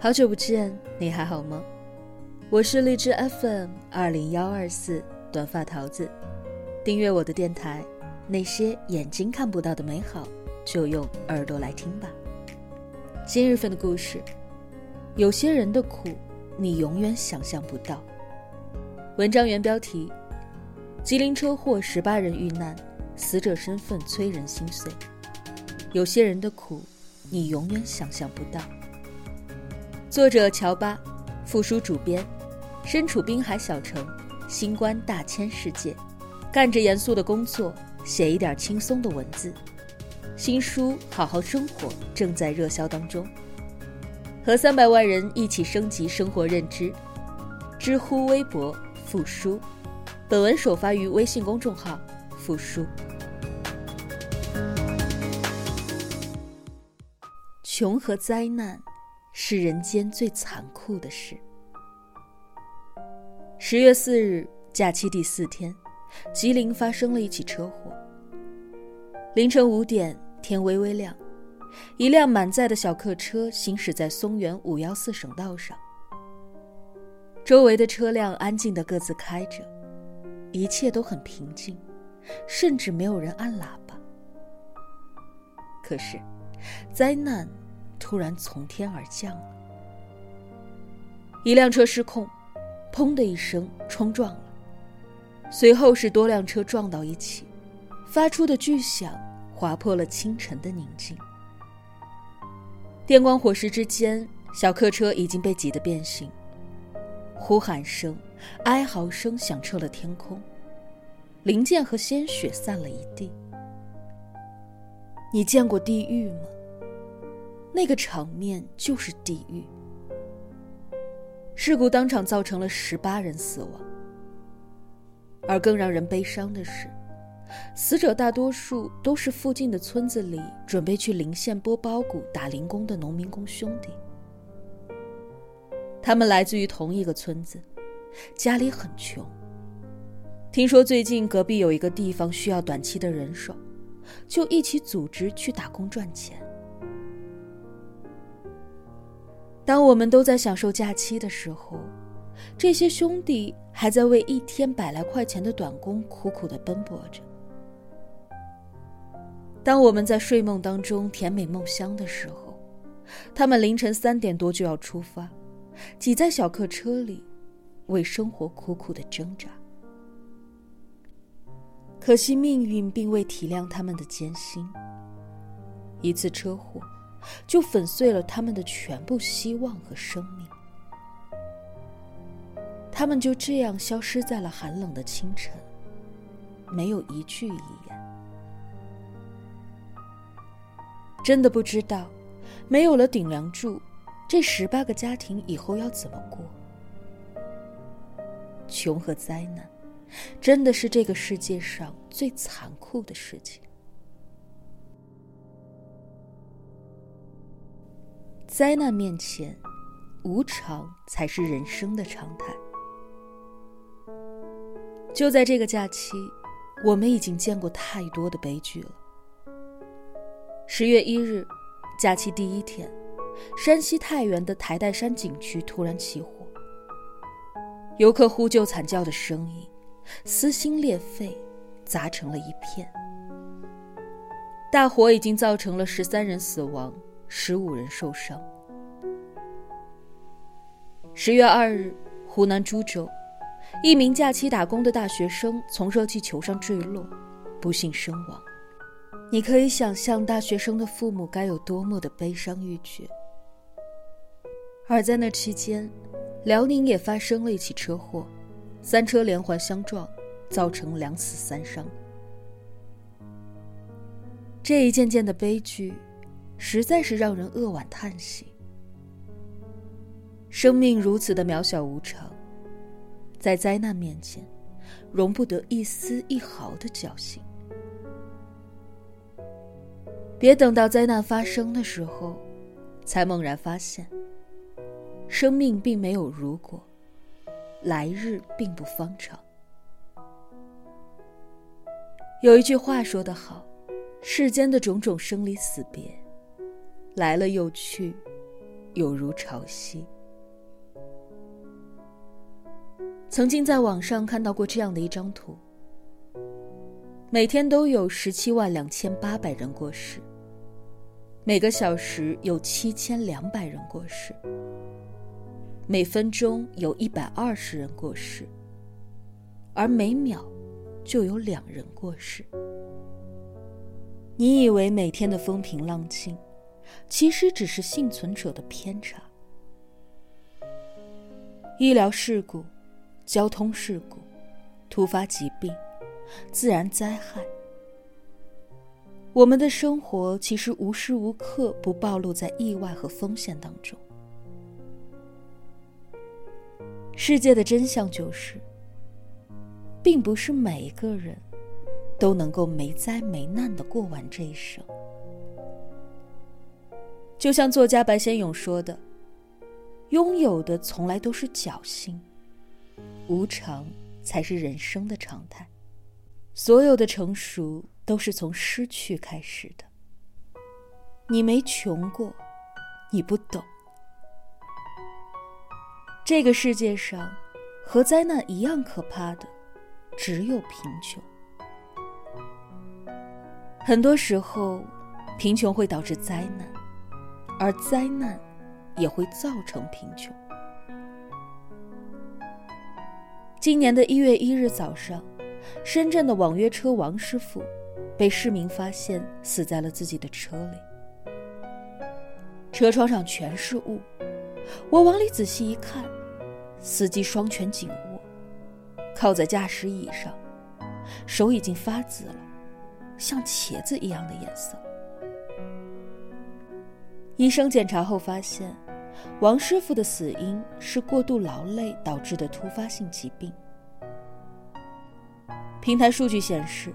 好久不见，你还好吗？我是荔枝 FM 二零幺二四短发桃子，订阅我的电台，那些眼睛看不到的美好，就用耳朵来听吧。今日份的故事，有些人的苦，你永远想象不到。文章原标题：吉林车祸十八人遇难，死者身份催人心碎。有些人的苦，你永远想象不到。作者乔巴，复书主编，身处滨海小城，新冠大千世界，干着严肃的工作，写一点轻松的文字。新书《好好生活》正在热销当中，和三百万人一起升级生活认知。知乎、微博复书，本文首发于微信公众号复书。穷和灾难。是人间最残酷的事。十月四日，假期第四天，吉林发生了一起车祸。凌晨五点，天微微亮，一辆满载的小客车行驶在松原五幺四省道上。周围的车辆安静的各自开着，一切都很平静，甚至没有人按喇叭。可是，灾难。突然从天而降了，一辆车失控，砰的一声冲撞了，随后是多辆车撞到一起，发出的巨响划破了清晨的宁静。电光火石之间，小客车已经被挤得变形，呼喊声、哀嚎声响彻了天空，零件和鲜血散了一地。你见过地狱吗？那个场面就是地狱。事故当场造成了十八人死亡，而更让人悲伤的是，死者大多数都是附近的村子里准备去临县剥包谷、打零工的农民工兄弟。他们来自于同一个村子，家里很穷。听说最近隔壁有一个地方需要短期的人手，就一起组织去打工赚钱。当我们都在享受假期的时候，这些兄弟还在为一天百来块钱的短工苦苦的奔波着。当我们在睡梦当中甜美梦乡的时候，他们凌晨三点多就要出发，挤在小客车里，为生活苦苦的挣扎。可惜命运并未体谅他们的艰辛，一次车祸。就粉碎了他们的全部希望和生命，他们就这样消失在了寒冷的清晨，没有一句遗言。真的不知道，没有了顶梁柱，这十八个家庭以后要怎么过？穷和灾难，真的是这个世界上最残酷的事情。灾难面前，无常才是人生的常态。就在这个假期，我们已经见过太多的悲剧了。十月一日，假期第一天，山西太原的台岱山景区突然起火，游客呼救惨叫的声音，撕心裂肺，砸成了一片。大火已经造成了十三人死亡。十五人受伤。十月二日，湖南株洲，一名假期打工的大学生从热气球上坠落，不幸身亡。你可以想象大学生的父母该有多么的悲伤欲绝。而在那期间，辽宁也发生了一起车祸，三车连环相撞，造成两死三伤。这一件件的悲剧。实在是让人扼腕叹息。生命如此的渺小无常，在灾难面前，容不得一丝一毫的侥幸。别等到灾难发生的时候，才猛然发现，生命并没有如果，来日并不方长。有一句话说得好：“世间的种种生离死别。”来了又去，有如潮汐。曾经在网上看到过这样的一张图：每天都有十七万两千八百人过世，每个小时有七千两百人过世，每分钟有一百二十人过世，而每秒就有两人过世。你以为每天的风平浪静，其实只是幸存者的偏差。医疗事故。交通事故、突发疾病、自然灾害，我们的生活其实无时无刻不暴露在意外和风险当中。世界的真相就是，并不是每一个人都能够没灾没难的过完这一生。就像作家白先勇说的：“拥有的从来都是侥幸。”无常才是人生的常态，所有的成熟都是从失去开始的。你没穷过，你不懂。这个世界上，和灾难一样可怕的，只有贫穷。很多时候，贫穷会导致灾难，而灾难也会造成贫穷。今年的一月一日早上，深圳的网约车王师傅被市民发现死在了自己的车里，车窗上全是雾。我往里仔细一看，司机双拳紧握，靠在驾驶椅上，手已经发紫了，像茄子一样的颜色。医生检查后发现。王师傅的死因是过度劳累导致的突发性疾病。平台数据显示，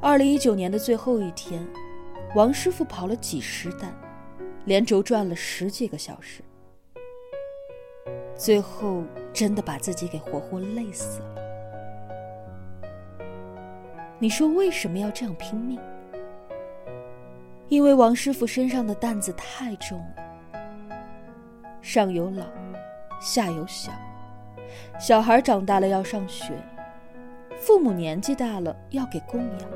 二零一九年的最后一天，王师傅跑了几十单，连轴转了十几个小时，最后真的把自己给活活累死了。你说为什么要这样拼命？因为王师傅身上的担子太重了。上有老，下有小，小孩长大了要上学，父母年纪大了要给供养，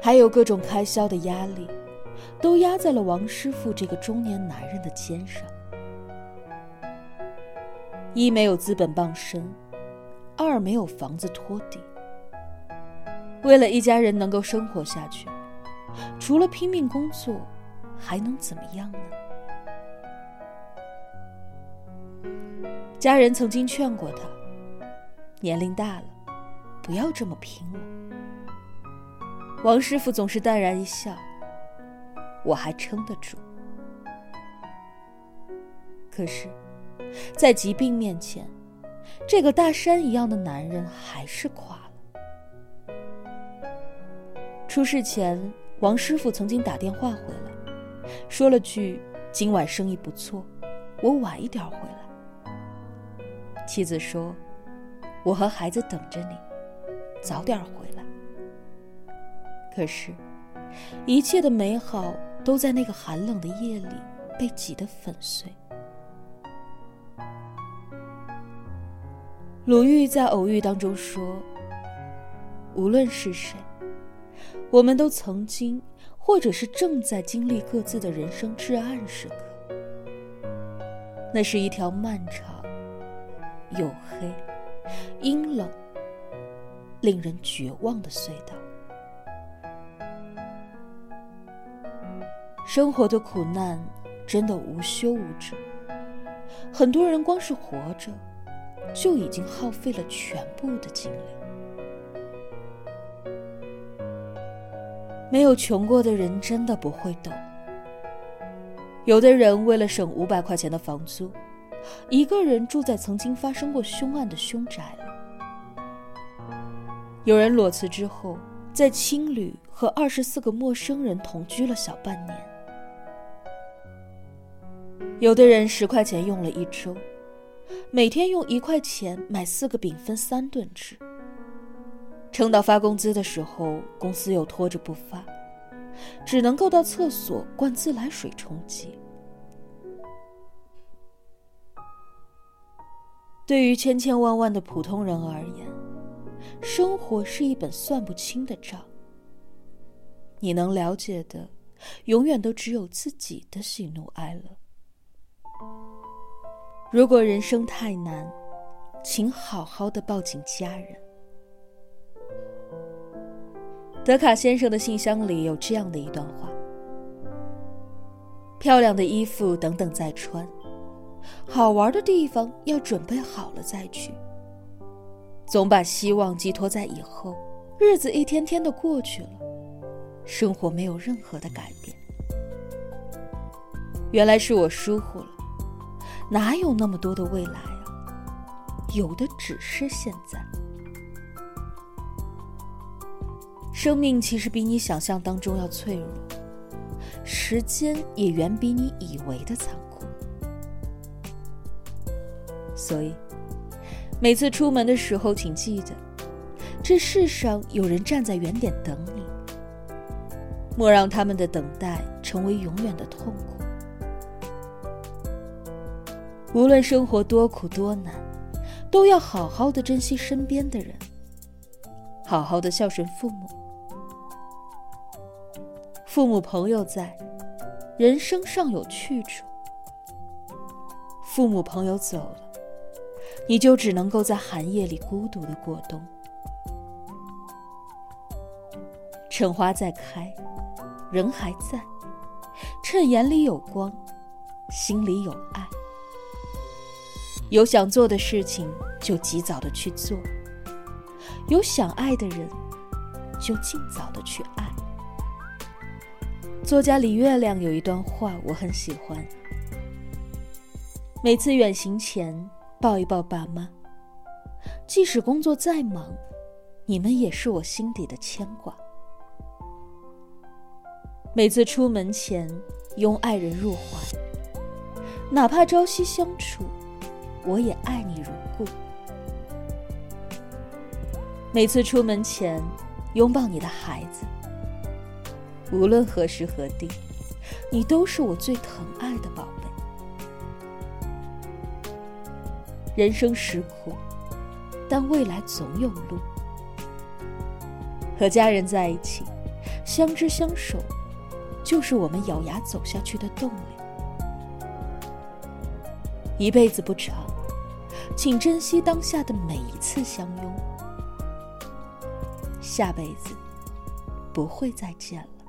还有各种开销的压力，都压在了王师傅这个中年男人的肩上。一没有资本傍身，二没有房子托底。为了一家人能够生活下去，除了拼命工作，还能怎么样呢？家人曾经劝过他：“年龄大了，不要这么拼了。”王师傅总是淡然一笑：“我还撑得住。”可是，在疾病面前，这个大山一样的男人还是垮了。出事前，王师傅曾经打电话回来，说了句：“今晚生意不错，我晚一点回来。”妻子说：“我和孩子等着你，早点回来。”可是，一切的美好都在那个寒冷的夜里被挤得粉碎。鲁豫在《偶遇》当中说：“无论是谁，我们都曾经，或者是正在经历各自的人生至暗时刻。那是一条漫长。”黝黑、阴冷、令人绝望的隧道。生活的苦难真的无休无止，很多人光是活着，就已经耗费了全部的精力。没有穷过的人真的不会懂。有的人为了省五百块钱的房租。一个人住在曾经发生过凶案的凶宅里。有人裸辞之后，在青旅和二十四个陌生人同居了小半年。有的人十块钱用了一周，每天用一块钱买四个饼分三顿吃。撑到发工资的时候公司又拖着不发只能够到厕所灌自来水充饥。对于千千万万的普通人而言生活是一本算不清的账。你能了解的永远都只有自己的喜怒哀乐。如果人生太难请好好的抱紧家人德卡先生的信箱里有这样的一段话：漂亮的衣服等等再穿，好玩的地方要准备好了再去。总把希望寄托在以后，日子一天天的过去了，生活没有任何的改变。原来是我疏忽了。哪有那么多的未来啊？有的只是现在。生命其实比你想象当中要脆弱，时间也远比你以为的残酷。所以，每次出门的时候，请记得，这世上有人站在原点等你。莫让他们的等待成为永远的痛苦。无论生活多苦多难，都要好好的珍惜身边的人，好好的孝顺父母。父母朋友在，人生尚有去处；父母朋友走了，你就只能够在寒夜里孤独的过冬。趁花在开，人还在；趁眼里有光，心里有爱。有想做的事情，就及早的去做；有想爱的人，就尽早的去爱。作家李月亮有一段话，我很喜欢：每次远行前抱一抱爸妈，即使工作再忙，你们也是我心底的牵挂；每次出门前拥爱人入怀，哪怕朝夕相处。我也爱你如故。每次出门前，拥抱你的孩子。无论何时何地，你都是我最疼爱的宝贝。人生实苦，但未来总有路。和家人在一起，相知相守，就是我们咬牙走下去的动力。一辈子不长。请珍惜当下的每一次相拥，下辈子不会再见了。